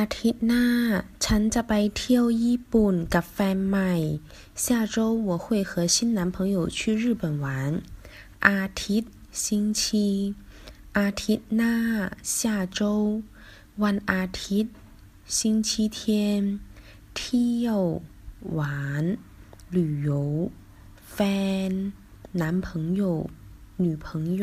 อาทิตย์หน้า ฉันจะไปเที่ยวญี่ปุ่นกับแฟนใหม่下周我会和新男朋友去日本玩อาทิตย์星期อาทิตย์หน้า下周วันอาทิตย์星期天เที่ยว玩旅游แฟน男朋友女朋友